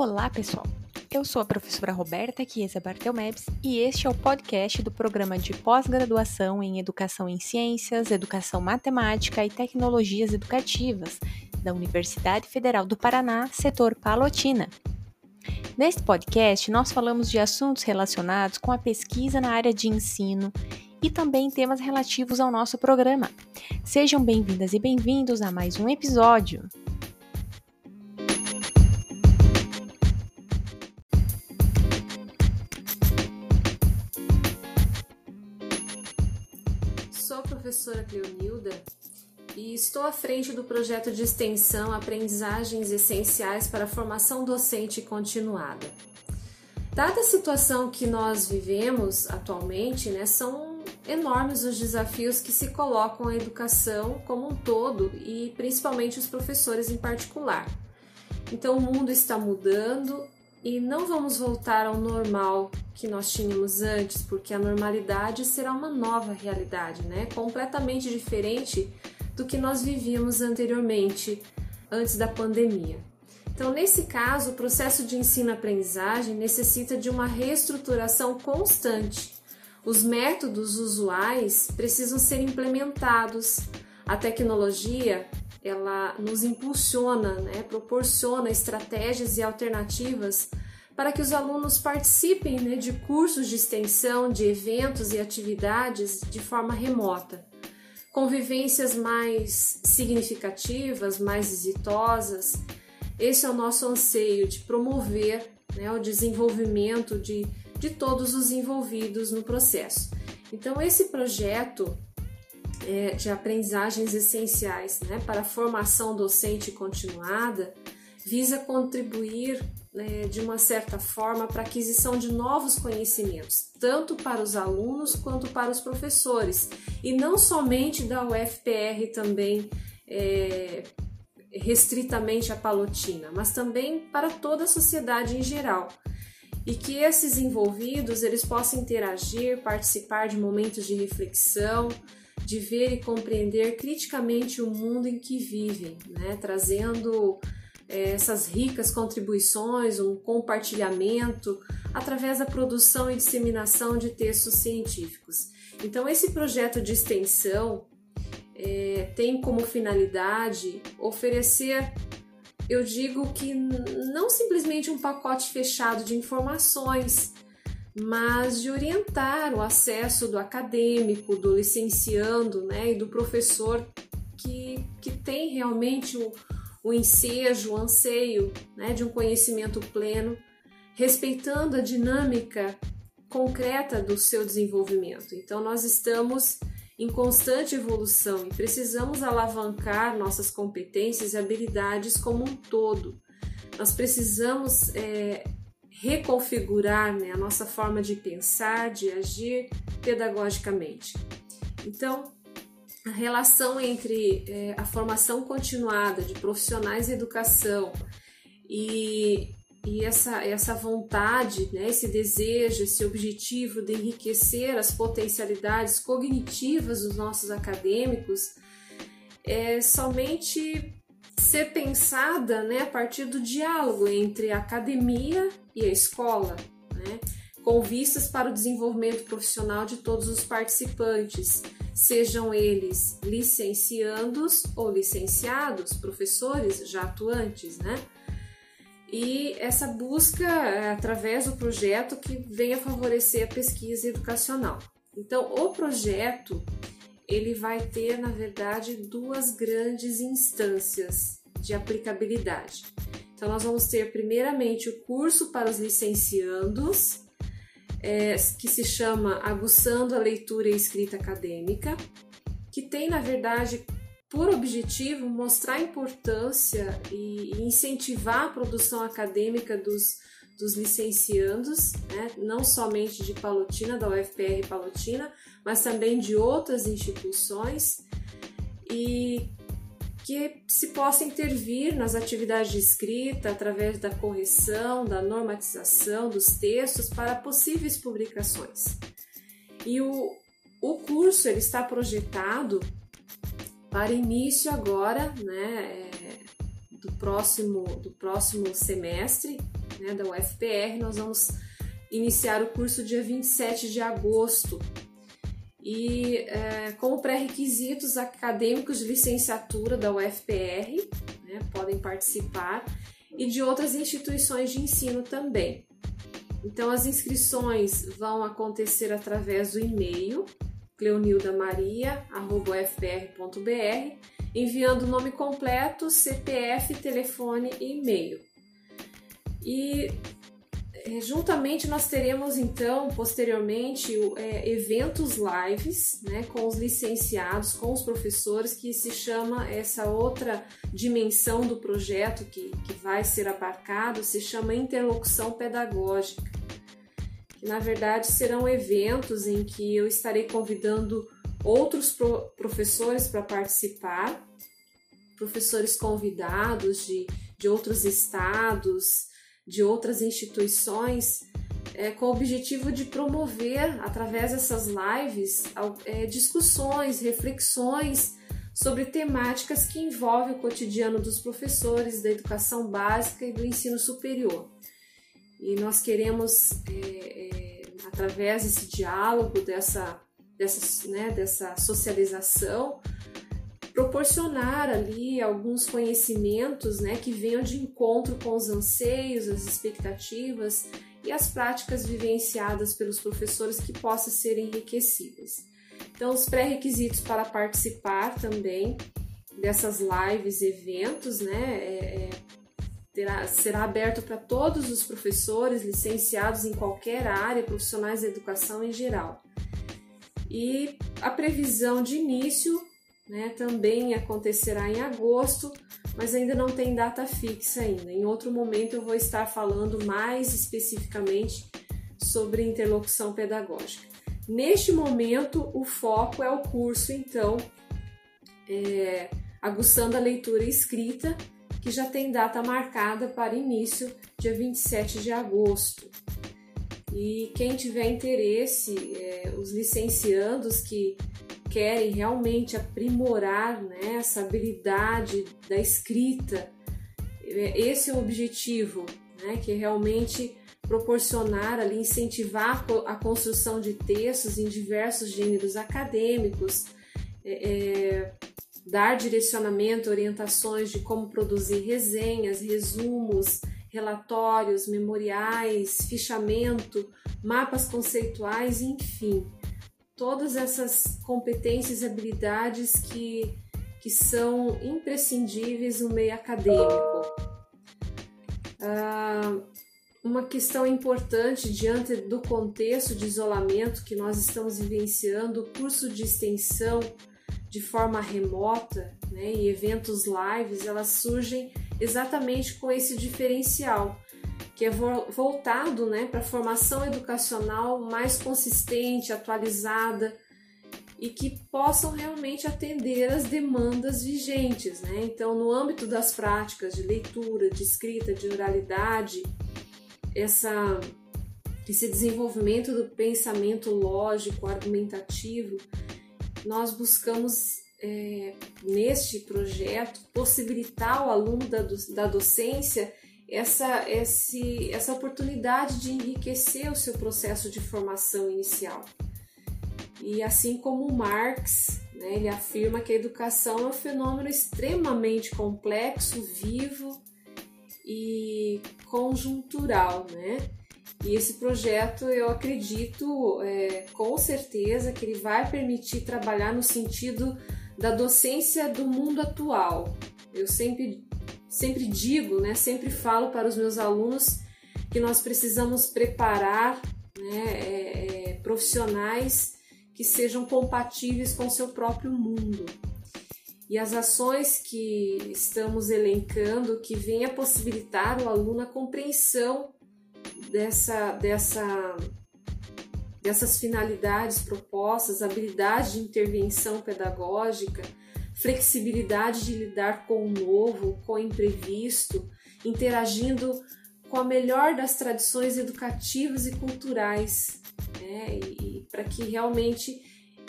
Olá, pessoal! Eu sou a professora Roberta Chiesa Bartelmebs e este é o podcast do programa de pós-graduação em Educação em Ciências, Educação Matemática e Tecnologias Educativas da Universidade Federal do Paraná, setor Palotina. Neste podcast, nós falamos de assuntos relacionados com a pesquisa na área de ensino e também temas relativos ao nosso programa. Sejam bem-vindas e bem-vindos a mais um episódio. Professora Cleonilda e estou à frente do projeto de extensão Aprendizagens Essenciais para a Formação Docente Continuada. Dada a situação que nós vivemos atualmente, né, são enormes os desafios que se colocam à educação como um todo e principalmente os professores em particular. Então, o mundo está mudando e não vamos voltar ao normal que nós tínhamos antes, porque a normalidade será uma nova realidade, né? Completamente diferente do que nós vivíamos anteriormente, antes da pandemia. Então, nesse caso, o processo de ensino-aprendizagem necessita de uma reestruturação constante. Os métodos usuais precisam ser implementados. A tecnologia ela nos impulsiona, né, proporciona estratégias e alternativas para que os alunos participem né, de cursos de extensão, de eventos e atividades de forma remota. Convivências mais significativas, mais exitosas. Esse é o nosso anseio de promover né, o desenvolvimento de, de todos os envolvidos no processo. Então, esse projeto é, de aprendizagens essenciais né, para a formação docente continuada visa contribuir né, de uma certa forma para a aquisição de novos conhecimentos, tanto para os alunos quanto para os professores, e não somente da UFPR também é, restritamente a palotina, mas também para toda a sociedade em geral. E que esses envolvidos eles possam interagir, participar de momentos de reflexão, de ver e compreender criticamente o mundo em que vivem, né? trazendo é, essas ricas contribuições, um compartilhamento através da produção e disseminação de textos científicos. Então, esse projeto de extensão é, tem como finalidade oferecer, eu digo que não simplesmente um pacote fechado de informações mas de orientar o acesso do acadêmico, do licenciando né, e do professor que, que tem realmente o, o ensejo, o anseio né, de um conhecimento pleno, respeitando a dinâmica concreta do seu desenvolvimento. Então, nós estamos em constante evolução e precisamos alavancar nossas competências e habilidades como um todo. Nós precisamos é, reconfigurar né, a nossa forma de pensar, de agir pedagogicamente. Então, a relação entre é, a formação continuada de profissionais de educação e, e essa, essa vontade, né, esse desejo, esse objetivo de enriquecer as potencialidades cognitivas dos nossos acadêmicos é somente ser pensada né, a partir do diálogo entre a academia e a escola, né, com vistas para o desenvolvimento profissional de todos os participantes, sejam eles licenciandos ou licenciados, professores já atuantes, né? E essa busca é através do projeto que venha favorecer a pesquisa educacional. Então, o projeto ele vai ter, na verdade, duas grandes instâncias de aplicabilidade. Então, nós vamos ter, primeiramente, o curso para os licenciandos, é, que se chama Aguçando a Leitura e Escrita Acadêmica, que tem, na verdade, por objetivo mostrar a importância e incentivar a produção acadêmica dos, dos licenciandos, né? não somente de Palotina, da UFPR Palotina, mas também de outras instituições, e que se possa intervir nas atividades de escrita através da correção, da normatização dos textos para possíveis publicações. E o, o curso ele está projetado para início agora, né, é, do próximo do próximo semestre, né, da UFPR. Nós vamos iniciar o curso dia 27 de agosto. E é, como pré-requisitos acadêmicos de licenciatura da UFPR né, podem participar e de outras instituições de ensino também. Então, as inscrições vão acontecer através do e-mail cleonildamaria.fpr.br, enviando o nome completo, CPF, telefone e e-mail. E é, juntamente nós teremos então posteriormente é, eventos lives né, com os licenciados, com os professores, que se chama essa outra dimensão do projeto que, que vai ser abarcado, se chama interlocução pedagógica. Que na verdade serão eventos em que eu estarei convidando outros pro, professores para participar, professores convidados de, de outros estados de outras instituições é, com o objetivo de promover, através dessas lives, é, discussões, reflexões sobre temáticas que envolvem o cotidiano dos professores da educação básica e do ensino superior. E nós queremos, é, é através desse diálogo, dessa, dessa, né, dessa socialização, proporcionar ali alguns conhecimentos né, que venham de encontro com os anseios, as expectativas e as práticas vivenciadas pelos professores que possam ser enriquecidas. Então, os pré-requisitos para participar também dessas lives, eventos, né, é, é, terá, será aberto para todos os professores licenciados em qualquer área, profissionais da educação em geral. E a previsão de início né, também acontecerá em agosto, mas ainda não tem data fixa ainda. Em outro momento eu vou estar falando mais especificamente sobre interlocução pedagógica. Neste momento, o foco é o curso, então, é, aguçando a leitura escrita, que já tem data marcada para início, dia 27 de agosto. E quem tiver interesse, é, os licenciandos que querem realmente aprimorar né, essa habilidade da escrita, é, esse é o objetivo, né, que é realmente proporcionar ali, incentivar a construção de textos em diversos gêneros acadêmicos, é, é, dar direcionamento, orientações de como produzir resenhas, resumos, relatórios, memoriais, fichamento, mapas conceituais, enfim todas essas competências e habilidades que, que são imprescindíveis no meio acadêmico. Ah, uma questão importante diante do contexto de isolamento que nós estamos vivenciando, o curso de extensão de forma remota né, e eventos lives, elas surgem exatamente com esse diferencial que é voltado né, para a formação educacional mais consistente, atualizada e que possam realmente atender as demandas vigentes. Né? Então, no âmbito das práticas de leitura, de escrita, de oralidade, essa, esse desenvolvimento do pensamento lógico, argumentativo, nós buscamos é, neste projeto possibilitar ao aluno da, da docência essa, esse, essa oportunidade de enriquecer o seu processo de formação inicial. E assim como Marx, né, ele afirma que a educação é um fenômeno extremamente complexo, vivo e conjuntural, né? E esse projeto eu acredito é, com certeza que ele vai permitir trabalhar no sentido da docência do mundo atual. Eu sempre sempre digo, né, sempre falo para os meus alunos que nós precisamos preparar né, é, é, profissionais que sejam compatíveis com o seu próprio mundo. E as ações que estamos elencando que venha possibilitar o aluno a compreensão dessa, dessa, dessas finalidades propostas, habilidade de intervenção pedagógica, flexibilidade de lidar com o novo, com o imprevisto, interagindo com a melhor das tradições educativas e culturais, né? e, e para que realmente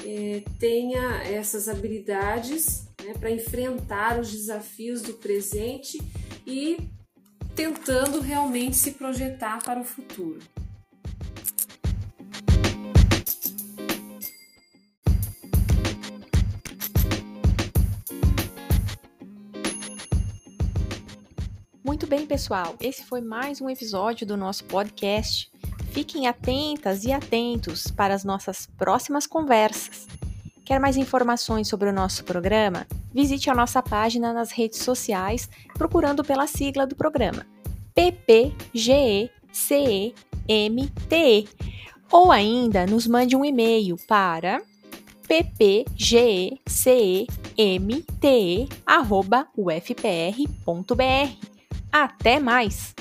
é, tenha essas habilidades né, para enfrentar os desafios do presente e tentando realmente se projetar para o futuro. Muito bem, pessoal. Esse foi mais um episódio do nosso podcast. Fiquem atentas e atentos para as nossas próximas conversas. Quer mais informações sobre o nosso programa? Visite a nossa página nas redes sociais procurando pela sigla do programa PPGECEMTE ou ainda nos mande um e-mail para ppgecemte@ufpr.br. Até mais!